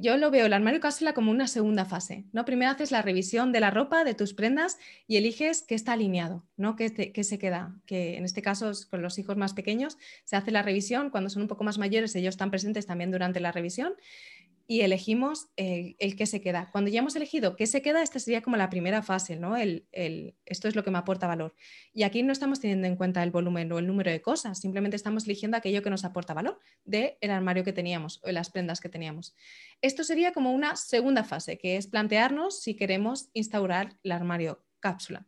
yo lo veo el armario cápsula como una segunda fase. ¿no? Primero haces la revisión de la ropa, de tus prendas y eliges qué está alineado, ¿no? qué, qué se queda. Que en este caso, con los hijos más pequeños, se hace la revisión. Cuando son un poco más mayores, ellos están presentes también durante la revisión y elegimos el, que se queda. Cuando ya hemos elegido qué se queda, esta sería como la primera fase, ¿no? El, esto es lo que me aporta valor. Y aquí no estamos teniendo en cuenta el volumen o el número de cosas, simplemente estamos eligiendo aquello que nos aporta valor del el armario que teníamos o de las prendas que teníamos. Esto sería como una segunda fase, que es plantearnos si queremos instaurar el armario cápsula.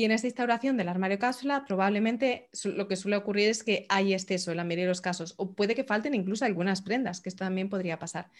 Y en esta instauración del armario cápsula, probablemente lo que suele ocurrir es que hay exceso en la mayoría de los casos, o puede que falten incluso algunas prendas, que esto también podría pasar.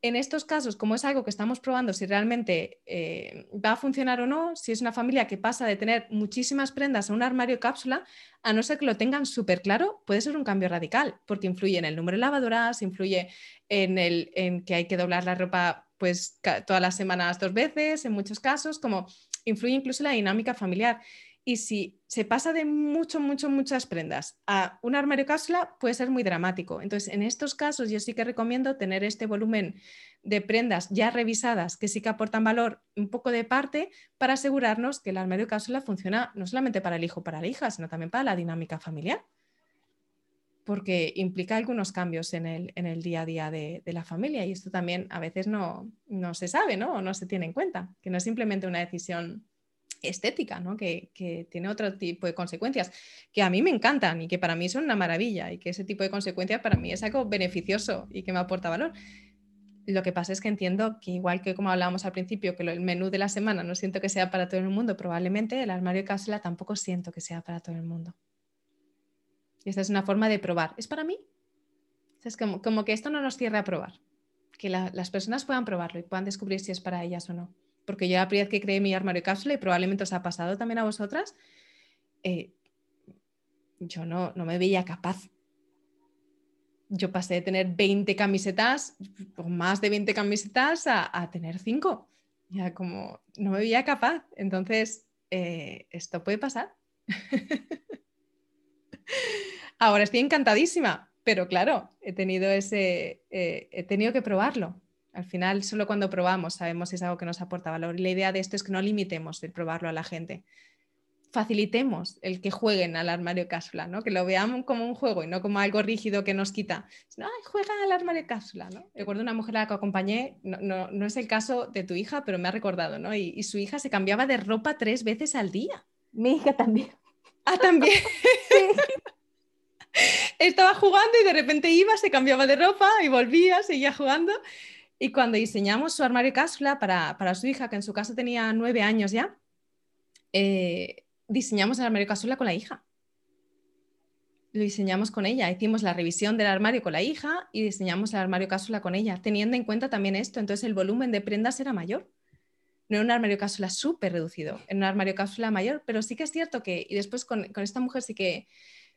En estos casos, como es algo que estamos probando si realmente eh, va a funcionar o no, si es una familia que pasa de tener muchísimas prendas a un armario cápsula, a no ser que lo tengan súper claro, puede ser un cambio radical, porque influye en el número de lavadoras, influye en, el, en que hay que doblar la ropa pues todas las semanas dos veces, en muchos casos, como influye incluso la dinámica familiar. Y si se pasa de mucho, mucho, muchas prendas a un armario cápsula, puede ser muy dramático. Entonces, en estos casos, yo sí que recomiendo tener este volumen de prendas ya revisadas que sí que aportan valor un poco de parte para asegurarnos que el armario cápsula funciona no solamente para el hijo o para la hija, sino también para la dinámica familiar. Porque implica algunos cambios en el, en el día a día de, de, la familia y esto también a veces no, no se sabe ¿no? o no se tiene en cuenta, que no es simplemente una decisión estética, ¿no? que, tiene otro tipo de consecuencias, que a mí me encantan y que para mí son una maravilla y que ese tipo de consecuencias para mí es algo beneficioso y que me aporta valor. Lo que pasa es que entiendo que igual que como hablábamos al principio, que el menú de la semana no siento que sea para todo el mundo, probablemente el armario de cápsula tampoco siento que sea para todo el mundo. Esta es una forma de probar. ¿Es para mí? Es como, como que esto no nos cierra a probar. Que las personas puedan probarlo y puedan descubrir si es para ellas o no porque yo la primera vez que creé mi armario cápsula y probablemente os ha pasado también a vosotras, eh, yo no, no me veía capaz. Yo pasé de tener 20 camisetas, o más de 20 camisetas, a, tener 5. Ya como no me veía capaz. Entonces, eh, esto puede pasar. Ahora estoy encantadísima, pero claro, he tenido ese, eh, he tenido que probarlo. Al final, solo cuando probamos sabemos si es algo que nos aporta valor. Y la idea de esto es que no limitemos el probarlo a la gente. Facilitemos el que jueguen al armario cápsula, ¿no? que lo veamos como un juego y no como algo rígido que nos quita. No, juegan al armario cápsula. ¿no? Recuerdo una mujer a la que acompañé, no, no, es el caso de tu hija, pero me ha recordado, ¿no? Y, su hija se cambiaba de ropa tres veces al día. Mi hija también. Ah, también. Estaba jugando y de repente iba, se cambiaba de ropa y volvía, seguía jugando. Y cuando diseñamos su armario cápsula para, para, su hija, que en su caso tenía nueve años ya, eh, diseñamos el armario cápsula con la hija. Lo diseñamos con ella, hicimos la revisión del armario con la hija y diseñamos el armario cápsula con ella, teniendo en cuenta también esto. Entonces el volumen de prendas era mayor. No era un armario cápsula súper reducido, era un armario cápsula mayor, pero sí que es cierto que, y después con, con esta mujer sí que,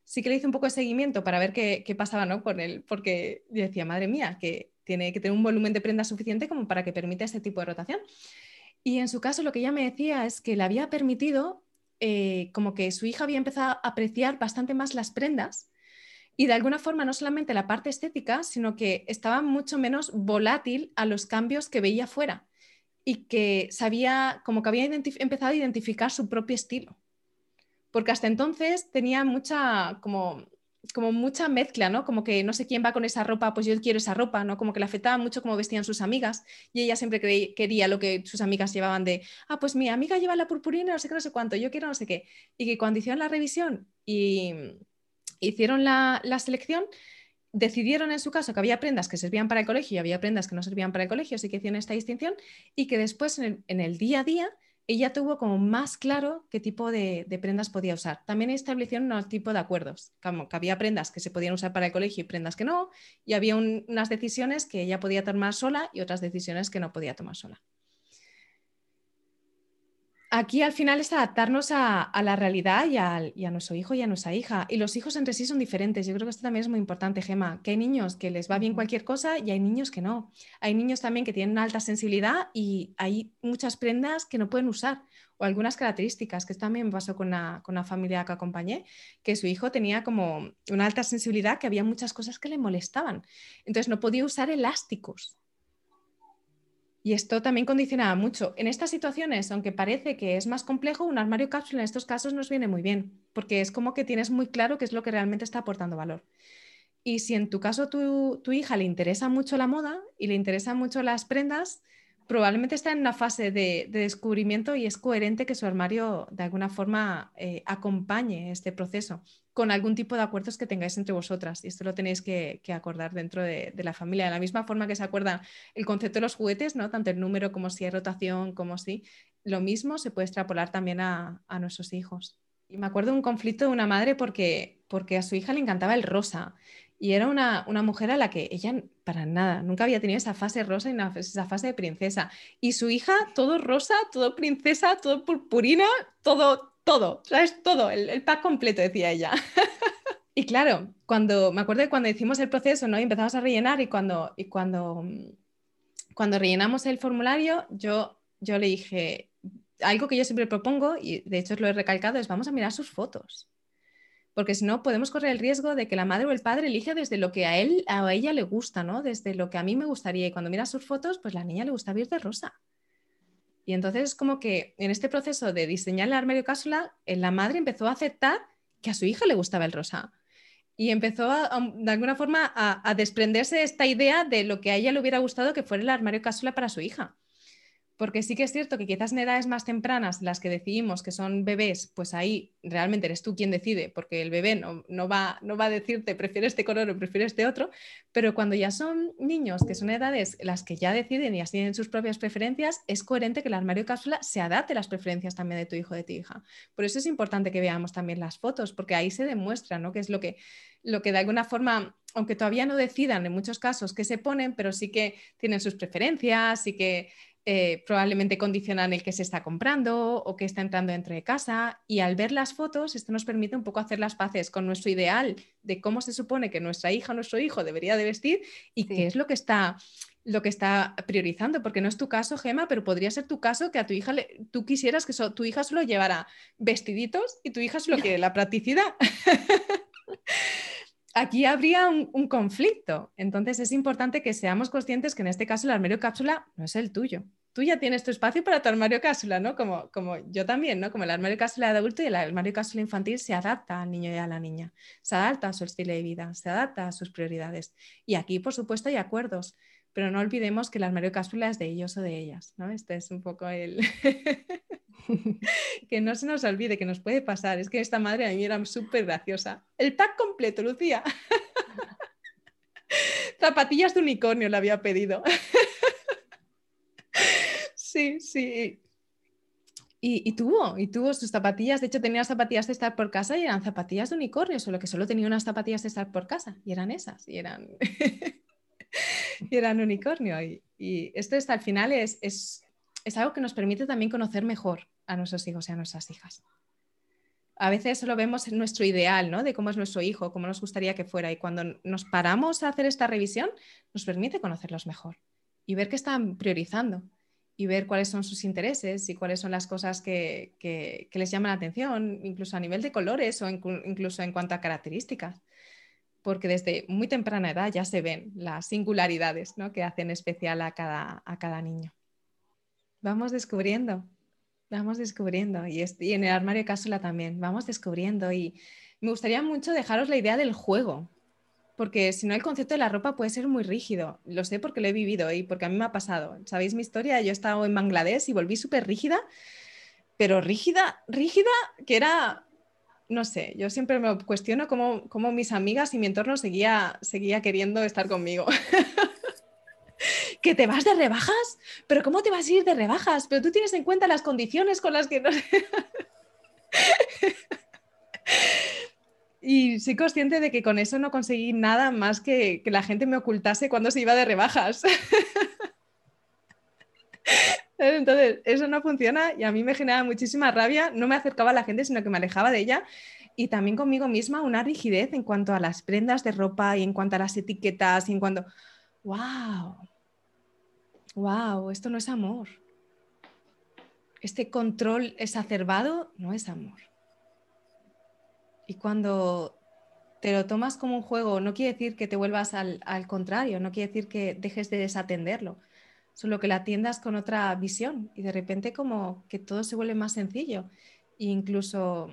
sí que le hice un poco de seguimiento para ver qué, qué pasaba ¿no? con él, porque decía, madre mía, que tiene que tener un volumen de prenda suficiente como para que permita ese tipo de rotación. Y en su caso lo que ella me decía es que le había permitido, eh, como que su hija había empezado a apreciar bastante más las prendas y de alguna forma no solamente la parte estética, sino que estaba mucho menos volátil a los cambios que veía fuera y que sabía, como que había empezado a identificar su propio estilo. Porque hasta entonces tenía mucha, como como mucha mezcla, ¿no? Como que no sé quién va con esa ropa, pues yo quiero esa ropa, ¿no? Como que le afectaba mucho cómo vestían sus amigas y ella siempre quería lo que sus amigas llevaban de, ah, pues mi amiga lleva la purpurina, no sé qué, no sé cuánto, yo quiero no sé qué. Y que cuando hicieron la revisión y hicieron la, selección, decidieron en su caso que había prendas que servían para el colegio y había prendas que no servían para el colegio, así que hicieron esta distinción y que después en el día a día ella tuvo como más claro qué tipo de, prendas podía usar. También establecieron un tipo de acuerdos, como que había prendas que se podían usar para el colegio y prendas que no, y había unas decisiones que ella podía tomar sola y otras decisiones que no podía tomar sola aquí al final es adaptarnos a, la realidad y, a nuestro hijo y a nuestra hija. Y los hijos entre sí son diferentes. Yo creo que esto también es muy importante, Gema, que hay niños que les va bien cualquier cosa y hay niños que no. Hay niños también que tienen una alta sensibilidad y hay muchas prendas que no pueden usar o algunas características, que esto también me pasó con una, con una familia que acompañé, que su hijo tenía como una alta sensibilidad, que había muchas cosas que le molestaban. Entonces no podía usar elásticos Y esto también condicionaba mucho. En estas situaciones, aunque parece que es más complejo, un armario cápsula en estos casos nos viene muy bien, porque es como que tienes muy claro qué es lo que realmente está aportando valor. Y si en tu caso tu, tu hija le interesa mucho la moda y le interesan mucho las prendas, probablemente está en una fase de, descubrimiento y es coherente que su armario de alguna forma eh, acompañe este proceso con algún tipo de acuerdos que tengáis entre vosotras. Y esto lo tenéis que, acordar dentro de, la familia. De la misma forma que se acuerda el concepto de los juguetes, ¿no? tanto el número como si hay rotación, como si. Lo mismo se puede extrapolar también a, nuestros hijos. Y me acuerdo de un conflicto de una madre porque, porque a su hija le encantaba el rosa y era una, mujer a la que ella para nada, nunca había tenido esa fase rosa y esa fase de princesa. Y su hija, todo rosa, todo princesa, todo purpurina, todo, todo, ¿sabes? Todo, el, pack completo, decía ella. y claro, cuando, me acuerdo de cuando hicimos el proceso, ¿no? Y empezamos a rellenar y cuando, y cuando, cuando rellenamos el formulario, yo, yo le dije, algo que yo siempre propongo, y de hecho lo he recalcado, es vamos a mirar sus fotos porque si no podemos correr el riesgo de que la madre o el padre elija desde lo que a él o a ella le gusta, ¿no? Desde lo que a mí me gustaría. Y cuando mira sus fotos, pues la niña le gusta ver de rosa. Y entonces es como que en este proceso de diseñar el armario cápsula, eh, la madre empezó a aceptar que a su hija le gustaba el rosa. Y empezó de alguna forma a, a desprenderse esta idea de lo que a ella le hubiera gustado que fuera el armario cápsula para su hija. Porque sí que es cierto que quizás en edades más tempranas, las que decidimos que son bebés, pues ahí realmente eres tú quien decide, porque el bebé no, no, va, no va a decirte prefieres este color o prefieres este otro, pero cuando ya son niños, que son edades las que ya deciden y así tienen sus propias preferencias, es coherente que el armario cápsula se adapte a las preferencias también de tu hijo o de tu hija. Por eso es importante que veamos también las fotos, porque ahí se demuestra ¿no? que es lo que, lo que de alguna forma aunque todavía no decidan en muchos casos qué se ponen, pero sí que tienen sus preferencias y que eh, probablemente condicionan el que se está comprando o que está entrando dentro de casa. Y al ver las fotos, esto nos permite un poco hacer las paces con nuestro ideal de cómo se supone que nuestra hija o nuestro hijo debería de vestir y qué es lo que está lo que está priorizando, porque no es tu caso, Gema, pero podría ser tu caso que a tu hija le, tú quisieras que tu hija solo llevara vestiditos y tu hija solo quiere la practicidad. aquí habría un, conflicto. Entonces es importante que seamos conscientes que en este caso el armario cápsula no es el tuyo. Tú ya tienes tu espacio para tu armario cápsula, ¿no? Como, como yo también, ¿no? Como el armario cápsula de adulto y el armario cápsula infantil se adapta al niño y a la niña, se adapta a su estilo de vida, se adapta a sus prioridades. Y aquí, por supuesto, hay acuerdos, pero no olvidemos que el armario cápsula es de ellos o de ellas, ¿no? Este es un poco el... que no se nos olvide que nos puede pasar. Es que esta madre a mí era súper graciosa. El pack completo, Lucía. Zapatillas de unicornio le había pedido. sí, sí. Y, tuvo, y tuvo sus zapatillas. De hecho, tenía zapatillas de estar por casa y eran zapatillas de unicornio, solo que solo tenía unas zapatillas de estar por casa. Y eran esas, y eran, y eran unicornio. Y, esto es, al final es, es es algo que nos permite también conocer mejor a nuestros hijos y a nuestras hijas. A veces solo vemos nuestro ideal, ¿no? De cómo es nuestro hijo, cómo nos gustaría que fuera. Y cuando nos paramos a hacer esta revisión, nos permite conocerlos mejor y ver qué están priorizando y ver cuáles son sus intereses y cuáles son las cosas que, que, les llaman la atención, incluso a nivel de colores o incluso en cuanto a características. Porque desde muy temprana edad ya se ven las singularidades ¿no? que hacen especial a cada, a cada niño. Vamos descubriendo, vamos descubriendo. Y, en el armario cápsula también, vamos descubriendo. Y me gustaría mucho dejaros la idea del juego, porque si no el concepto de la ropa puede ser muy rígido. Lo sé porque lo he vivido y porque a mí me ha pasado. ¿Sabéis mi historia? Yo he estado en Bangladesh y volví súper rígida, pero rígida, rígida, que era, no sé, yo siempre me cuestiono cómo, cómo mis amigas y mi entorno seguía, seguía queriendo estar conmigo. ¿Que te vas de rebajas? ¿Pero cómo te vas a ir de rebajas? Pero tú tienes en cuenta las condiciones con las que. y soy consciente de que con eso no conseguí nada más que que la gente me ocultase cuando se iba de rebajas. Entonces, eso no funciona y a mí me genera muchísima rabia. No me acercaba a la gente, sino que me alejaba de ella. Y también conmigo misma una rigidez en cuanto a las prendas de ropa y en cuanto a las etiquetas y en cuanto wow, wow, esto no es amor. Este control exacerbado no es amor. Y cuando te lo tomas como un juego, no quiere decir que te vuelvas al, contrario, no quiere decir que dejes de desatenderlo. solo que la atiendas con otra visión y de repente como que todo se vuelve más sencillo. E incluso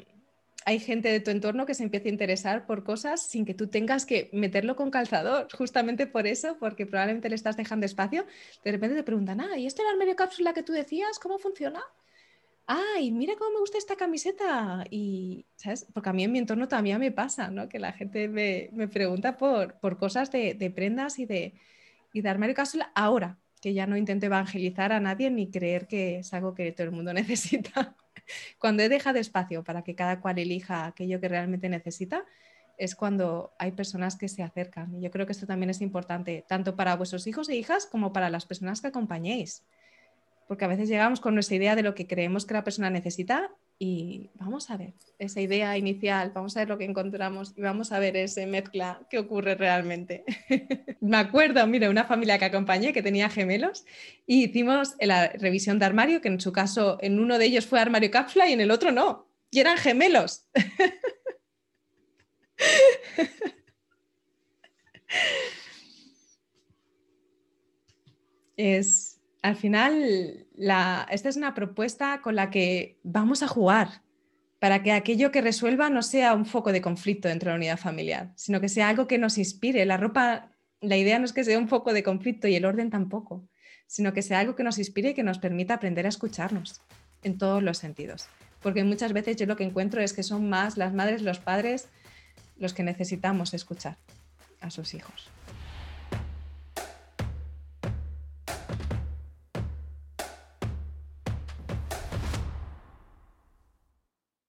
hay gente de tu entorno que se empieza a interesar por cosas sin que tú tengas que meterlo con calzador, justamente por eso, porque probablemente le estás dejando espacio. De repente te preguntan, ah, ¿y este es el armario cápsula que tú decías? ¿Cómo funciona? Ay, mira cómo me gusta esta camiseta. Y, ¿sabes? Porque a mí en mi entorno también me pasa, ¿no? Que la gente me, pregunta por, por cosas de, prendas y de, y de armario cápsula ahora, que ya no intento evangelizar a nadie ni creer que es algo que todo el mundo necesita. Cuando he dejado espacio para que cada cual elija aquello que realmente necesita, es cuando hay personas que se acercan. Y yo creo que esto también es importante, tanto para vuestros hijos e hijas como para las personas que acompañéis porque a veces llegamos con nuestra idea de lo que creemos que la persona necesita y vamos a ver esa idea inicial, vamos a ver lo que encontramos y vamos a ver esa mezcla que ocurre realmente. Me acuerdo, mira, una familia que acompañé que tenía gemelos y hicimos la revisión de armario, que en su caso en uno de ellos fue armario cápsula y en el otro no, y eran gemelos. es, al final, esta es una propuesta con la que vamos a jugar para que aquello que resuelva no sea un foco de conflicto dentro de la unidad familiar, sino que sea algo que nos inspire. La ropa, la idea no es que sea un foco de conflicto y el orden tampoco, sino que sea algo que nos inspire y que nos permita aprender a escucharnos en todos los sentidos. Porque muchas veces yo lo que encuentro es que son más las madres, los padres, los que necesitamos escuchar a sus hijos.